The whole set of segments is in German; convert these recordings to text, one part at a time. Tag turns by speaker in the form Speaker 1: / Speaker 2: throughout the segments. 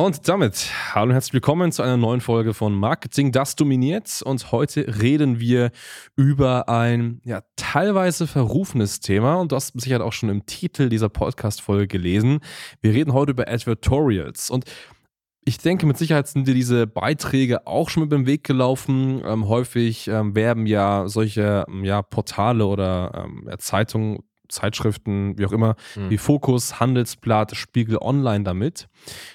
Speaker 1: Und damit hallo und herzlich willkommen zu einer neuen Folge von Marketing, das dominiert. Und heute reden wir über ein ja, teilweise verrufenes Thema. Und du hast sicher auch schon im Titel dieser Podcast-Folge gelesen. Wir reden heute über Advertorials. Und ich denke, mit Sicherheit sind dir diese Beiträge auch schon mit dem Weg gelaufen. Ähm, häufig ähm, werben ja solche ja, Portale oder ähm, Zeitungen Zeitschriften, wie auch immer, mhm. wie Fokus, Handelsblatt, Spiegel Online damit.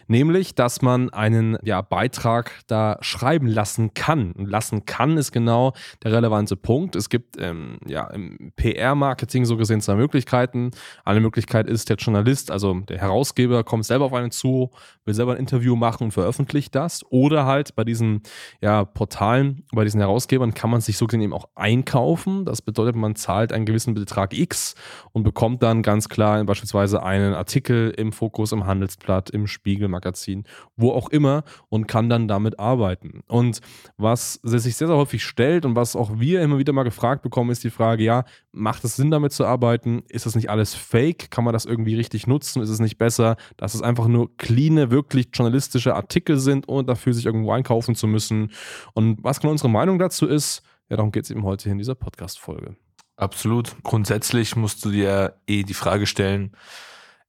Speaker 1: Nämlich, dass man einen ja, Beitrag da schreiben lassen kann. Und lassen kann ist genau der relevante Punkt. Es gibt ähm, ja, im PR-Marketing so gesehen zwei Möglichkeiten. Eine Möglichkeit ist, der Journalist, also der Herausgeber, kommt selber auf einen zu, will selber ein Interview machen und veröffentlicht das. Oder halt bei diesen ja, Portalen, bei diesen Herausgebern kann man sich so gesehen eben auch einkaufen. Das bedeutet, man zahlt einen gewissen Betrag X und bekommt dann ganz klar beispielsweise einen Artikel im Fokus, im Handelsblatt, im Spiegelmagazin, wo auch immer und kann dann damit arbeiten. Und was sich sehr, sehr häufig stellt und was auch wir immer wieder mal gefragt bekommen, ist die Frage, ja, macht es Sinn damit zu arbeiten? Ist das nicht alles fake? Kann man das irgendwie richtig nutzen? Ist es nicht besser, dass es einfach nur cleane, wirklich journalistische Artikel sind, ohne dafür sich irgendwo einkaufen zu müssen? Und was genau unsere Meinung dazu ist, ja, darum geht es eben heute in dieser Podcast-Folge.
Speaker 2: Absolut. Grundsätzlich musst du dir eh die Frage stellen,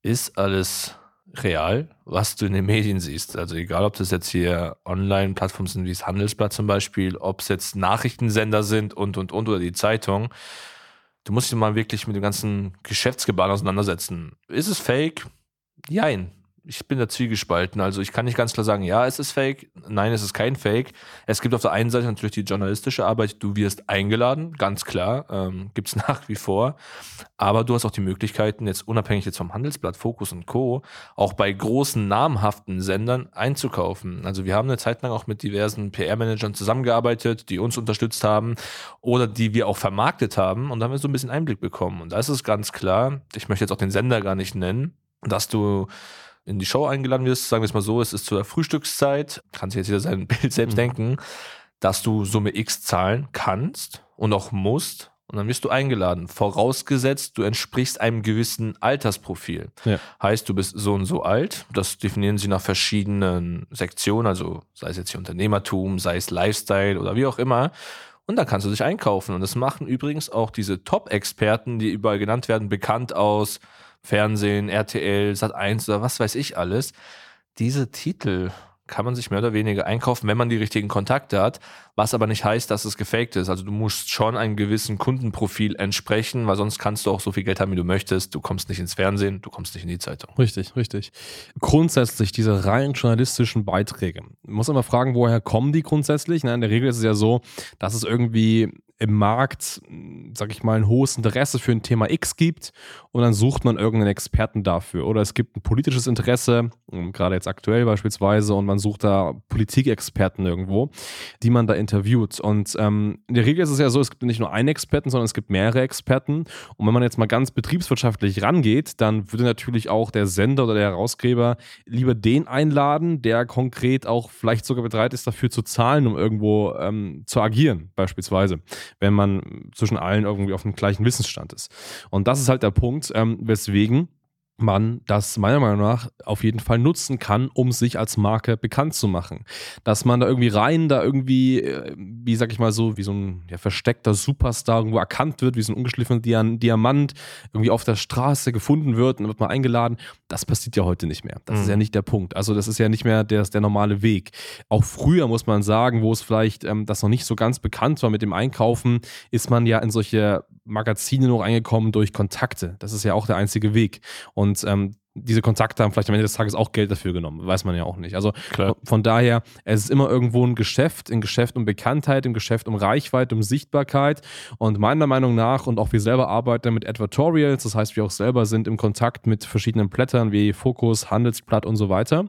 Speaker 2: ist alles real, was du in den Medien siehst? Also egal, ob das jetzt hier Online-Plattformen sind wie das Handelsblatt zum Beispiel, ob es jetzt Nachrichtensender sind und, und, und oder die Zeitung. Du musst dich mal wirklich mit dem ganzen Geschäftsgebaren auseinandersetzen. Ist es fake? Jein ich bin da zwiegespalten. Also ich kann nicht ganz klar sagen, ja, es ist fake, nein, es ist kein Fake. Es gibt auf der einen Seite natürlich die journalistische Arbeit, du wirst eingeladen, ganz klar, ähm, gibt es nach wie vor. Aber du hast auch die Möglichkeiten, jetzt unabhängig jetzt vom Handelsblatt, Fokus und Co., auch bei großen, namhaften Sendern einzukaufen. Also wir haben eine Zeit lang auch mit diversen PR-Managern zusammengearbeitet, die uns unterstützt haben oder die wir auch vermarktet haben und da haben wir so ein bisschen Einblick bekommen. Und da ist es ganz klar, ich möchte jetzt auch den Sender gar nicht nennen, dass du in die Show eingeladen wirst, sagen wir es mal so, es ist zur Frühstückszeit, kann sich jetzt jeder sein Bild selbst mhm. denken, dass du Summe X zahlen kannst und auch musst. Und dann wirst du eingeladen, vorausgesetzt, du entsprichst einem gewissen Altersprofil. Ja. Heißt, du bist so und so alt. Das definieren sie nach verschiedenen Sektionen, also sei es jetzt hier Unternehmertum, sei es Lifestyle oder wie auch immer. Und dann kannst du dich einkaufen. Und das machen übrigens auch diese Top-Experten, die überall genannt werden, bekannt aus Fernsehen, RTL, Sat1 oder was weiß ich alles. Diese Titel kann man sich mehr oder weniger einkaufen, wenn man die richtigen Kontakte hat, was aber nicht heißt, dass es gefaked ist. Also du musst schon einem gewissen Kundenprofil entsprechen, weil sonst kannst du auch so viel Geld haben, wie du möchtest. Du kommst nicht ins Fernsehen, du kommst nicht in die Zeitung.
Speaker 1: Richtig, richtig. Grundsätzlich diese rein journalistischen Beiträge. Man muss immer fragen, woher kommen die grundsätzlich? In der Regel ist es ja so, dass es irgendwie im Markt, sag ich mal, ein hohes Interesse für ein Thema X gibt und dann sucht man irgendeinen Experten dafür. Oder es gibt ein politisches Interesse, gerade jetzt aktuell beispielsweise, und man sucht da Politikexperten irgendwo, die man da interviewt. Und ähm, in der Regel ist es ja so, es gibt nicht nur einen Experten, sondern es gibt mehrere Experten. Und wenn man jetzt mal ganz betriebswirtschaftlich rangeht, dann würde natürlich auch der Sender oder der Herausgeber lieber den einladen, der konkret auch vielleicht sogar bereit ist, dafür zu zahlen, um irgendwo ähm, zu agieren, beispielsweise wenn man zwischen allen irgendwie auf dem gleichen Wissensstand ist. Und das ist halt der Punkt, ähm, weswegen man das meiner Meinung nach auf jeden Fall nutzen kann, um sich als Marke bekannt zu machen. Dass man da irgendwie rein, da irgendwie, äh, wie sag ich mal so, wie so ein ja, versteckter Superstar irgendwo erkannt wird, wie so ein ungeschliffener Diamant irgendwie auf der Straße gefunden wird und wird mal eingeladen, das passiert ja heute nicht mehr. Das mhm. ist ja mhm. nicht der Punkt. Also das ist ja nicht mehr der, der normale Weg. Auch früher muss man sagen, wo es vielleicht ähm, das noch nicht so ganz bekannt war mit dem Einkaufen, ist man ja in solche Magazine noch eingekommen durch Kontakte. Das ist ja auch der einzige Weg. Und und ähm, diese Kontakte haben vielleicht am Ende des Tages auch Geld dafür genommen. Weiß man ja auch nicht. Also Klar. von daher, es ist immer irgendwo ein Geschäft, ein Geschäft um Bekanntheit, ein Geschäft um Reichweite, um Sichtbarkeit. Und meiner Meinung nach, und auch wir selber arbeiten mit Advertorials, das heißt, wir auch selber sind im Kontakt mit verschiedenen Blättern wie Fokus, Handelsblatt und so weiter.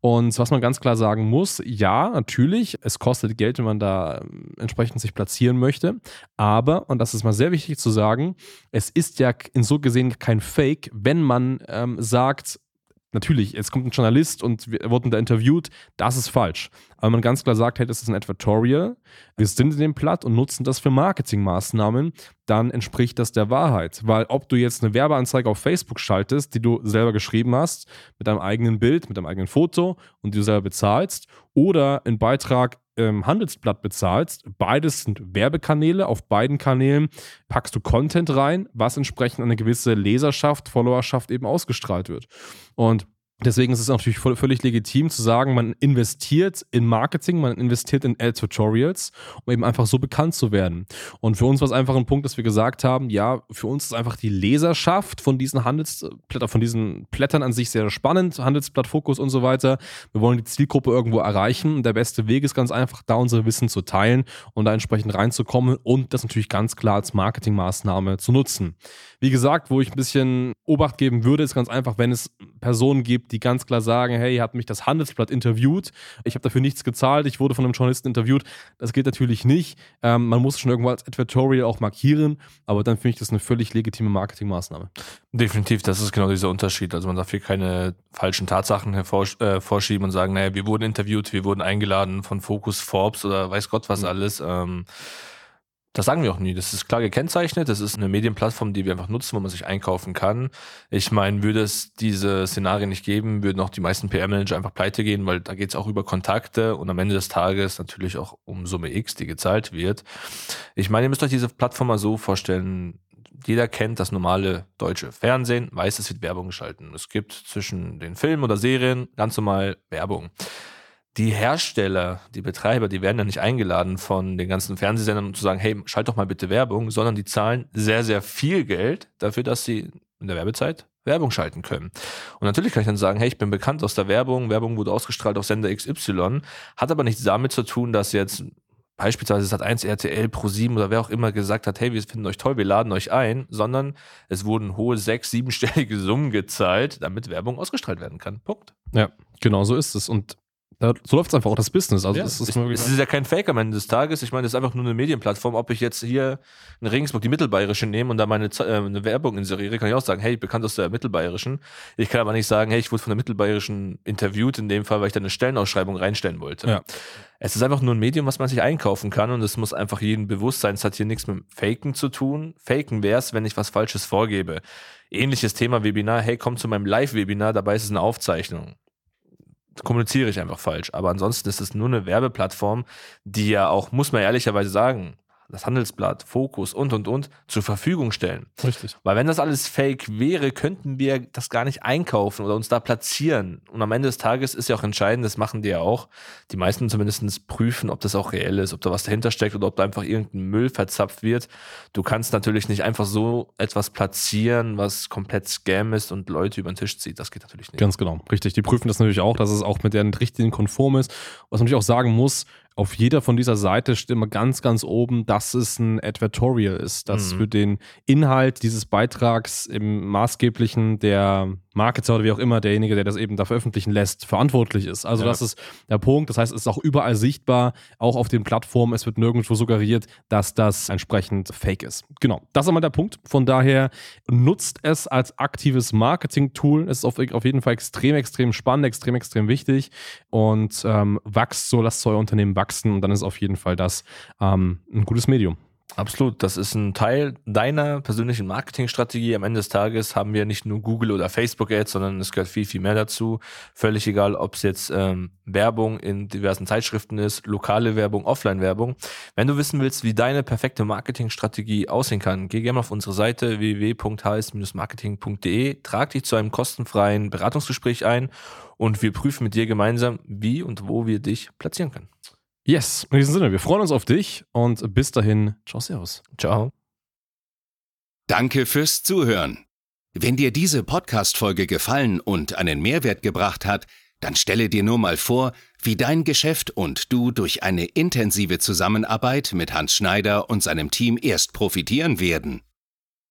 Speaker 1: Und was man ganz klar sagen muss, ja, natürlich, es kostet Geld, wenn man da ähm, entsprechend sich platzieren möchte. Aber, und das ist mal sehr wichtig zu sagen, es ist ja in so gesehen kein Fake, wenn man ähm, sagt, natürlich, jetzt kommt ein Journalist und wir wurden da interviewt, das ist falsch. Aber man ganz klar sagt, hey, das ist ein Advertorial, wir sind in dem Platt und nutzen das für Marketingmaßnahmen, dann entspricht das der Wahrheit. Weil ob du jetzt eine Werbeanzeige auf Facebook schaltest, die du selber geschrieben hast, mit deinem eigenen Bild, mit deinem eigenen Foto und die du selber bezahlst, oder einen Beitrag im Handelsblatt bezahlst, beides sind Werbekanäle. Auf beiden Kanälen packst du Content rein, was entsprechend eine gewisse Leserschaft, Followerschaft eben ausgestrahlt wird. Und Deswegen ist es natürlich völlig legitim zu sagen, man investiert in Marketing, man investiert in Ad-Tutorials, um eben einfach so bekannt zu werden. Und für uns war es einfach ein Punkt, dass wir gesagt haben, ja, für uns ist einfach die Leserschaft von diesen Handelsblättern, von diesen Blättern an sich sehr spannend, Handelsblatt, Fokus und so weiter. Wir wollen die Zielgruppe irgendwo erreichen. Der beste Weg ist ganz einfach, da unser Wissen zu teilen und da entsprechend reinzukommen und das natürlich ganz klar als Marketingmaßnahme zu nutzen. Wie gesagt, wo ich ein bisschen Obacht geben würde, ist ganz einfach, wenn es Personen gibt, die ganz klar sagen, hey, hat mich das Handelsblatt interviewt, ich habe dafür nichts gezahlt, ich wurde von einem Journalisten interviewt. Das geht natürlich nicht. Ähm, man muss schon irgendwo als Advertorial auch markieren, aber dann finde ich das eine völlig legitime Marketingmaßnahme.
Speaker 2: Definitiv, das ist genau dieser Unterschied. Also man darf hier keine falschen Tatsachen hervorschieben äh, und sagen, naja, wir wurden interviewt, wir wurden eingeladen von Focus, Forbes oder weiß Gott was mhm. alles. Ähm, das sagen wir auch nie. Das ist klar gekennzeichnet. Das ist eine Medienplattform, die wir einfach nutzen, wo man sich einkaufen kann. Ich meine, würde es diese Szenarien nicht geben, würden auch die meisten PR-Manager einfach pleite gehen, weil da geht es auch über Kontakte und am Ende des Tages natürlich auch um Summe X, die gezahlt wird. Ich meine, ihr müsst euch diese Plattform mal so vorstellen. Jeder kennt das normale deutsche Fernsehen, weiß, es wird Werbung geschalten. Es gibt zwischen den Filmen oder Serien ganz normal Werbung die Hersteller, die Betreiber, die werden ja nicht eingeladen von den ganzen Fernsehsendern, um zu sagen, hey, schalt doch mal bitte Werbung, sondern die zahlen sehr, sehr viel Geld dafür, dass sie in der Werbezeit Werbung schalten können. Und natürlich kann ich dann sagen, hey, ich bin bekannt aus der Werbung, Werbung wurde ausgestrahlt auf Sender XY, hat aber nichts damit zu tun, dass jetzt beispielsweise hat 1 RTL Pro7 oder wer auch immer gesagt hat, hey, wir finden euch toll, wir laden euch ein, sondern es wurden hohe sechs, siebenstellige Summen gezahlt, damit Werbung ausgestrahlt werden kann. Punkt.
Speaker 1: Ja, genau so ist es. Und da, so läuft es einfach auch das Business. Also
Speaker 2: ja,
Speaker 1: das
Speaker 2: ist es ist ja kein Fake am Ende des Tages. Ich meine, das ist einfach nur eine Medienplattform. Ob ich jetzt hier in Regensburg die Mittelbayerische nehme und da meine äh, eine Werbung inseriere, kann ich auch sagen, hey, bekannt aus der Mittelbayerischen. Ich kann aber nicht sagen, hey, ich wurde von der Mittelbayerischen interviewt, in dem Fall, weil ich da eine Stellenausschreibung reinstellen wollte. Ja. Es ist einfach nur ein Medium, was man sich einkaufen kann und es muss einfach jedem bewusst sein. Es hat hier nichts mit Faken zu tun. Faken wäre es, wenn ich was Falsches vorgebe. Ähnliches Thema Webinar, hey, komm zu meinem Live-Webinar, dabei ist es eine Aufzeichnung kommuniziere ich einfach falsch. Aber ansonsten ist es nur eine Werbeplattform, die ja auch, muss man ehrlicherweise sagen, das Handelsblatt, Fokus und und und zur Verfügung stellen.
Speaker 1: Richtig.
Speaker 2: Weil wenn das alles fake wäre, könnten wir das gar nicht einkaufen oder uns da platzieren. Und am Ende des Tages ist ja auch entscheidend, das machen die ja auch, die meisten zumindest prüfen, ob das auch reell ist, ob da was dahinter steckt oder ob da einfach irgendein Müll verzapft wird. Du kannst natürlich nicht einfach so etwas platzieren, was komplett Scam ist und Leute über den Tisch zieht. Das geht natürlich nicht.
Speaker 1: Ganz genau. Richtig. Die prüfen das natürlich auch, dass es auch mit deren Richtlinien konform ist. Was man natürlich auch sagen muss, auf jeder von dieser Seite steht immer ganz, ganz oben, dass es ein Advertorial ist, dass mhm. für den Inhalt dieses Beitrags im Maßgeblichen der Marketer oder wie auch immer, derjenige, der das eben da veröffentlichen lässt, verantwortlich ist. Also ja. das ist der Punkt. Das heißt, es ist auch überall sichtbar, auch auf den Plattformen. Es wird nirgendwo suggeriert, dass das entsprechend fake ist. Genau, das ist einmal der Punkt. Von daher nutzt es als aktives Marketing-Tool. Es ist auf, auf, jeden Fall extrem, extrem spannend, extrem, extrem wichtig und ähm, wächst so, lasst euer Unternehmen wachsen und dann ist auf jeden Fall das ähm, ein gutes Medium.
Speaker 2: Absolut, das ist ein Teil deiner persönlichen Marketingstrategie. Am Ende des Tages haben wir nicht nur Google oder Facebook Ads, sondern es gehört viel, viel mehr dazu. Völlig egal, ob es jetzt ähm, Werbung in diversen Zeitschriften ist, lokale Werbung, Offline-Werbung. Wenn du wissen willst, wie deine perfekte Marketingstrategie aussehen kann, geh gerne auf unsere Seite www.hs-marketing.de, trag dich zu einem kostenfreien Beratungsgespräch ein und wir prüfen mit dir gemeinsam, wie und wo wir dich platzieren können.
Speaker 1: Yes, in diesem Sinne, wir freuen uns auf dich und bis dahin, ciao, servus.
Speaker 2: Ciao.
Speaker 3: Danke fürs Zuhören. Wenn dir diese Podcast-Folge gefallen und einen Mehrwert gebracht hat, dann stelle dir nur mal vor, wie dein Geschäft und du durch eine intensive Zusammenarbeit mit Hans Schneider und seinem Team erst profitieren werden.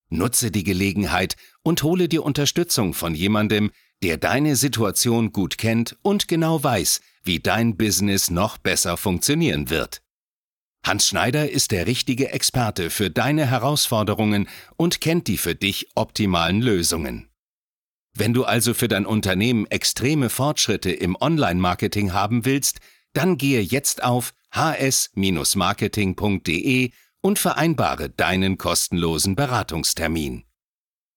Speaker 3: Nutze die Gelegenheit und hole dir Unterstützung von jemandem, der deine Situation gut kennt und genau weiß, wie dein Business noch besser funktionieren wird. Hans Schneider ist der richtige Experte für deine Herausforderungen und kennt die für dich optimalen Lösungen. Wenn du also für dein Unternehmen extreme Fortschritte im Online-Marketing haben willst, dann gehe jetzt auf hs-marketing.de und vereinbare deinen kostenlosen Beratungstermin.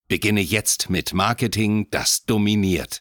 Speaker 3: Beginne jetzt mit Marketing, das dominiert.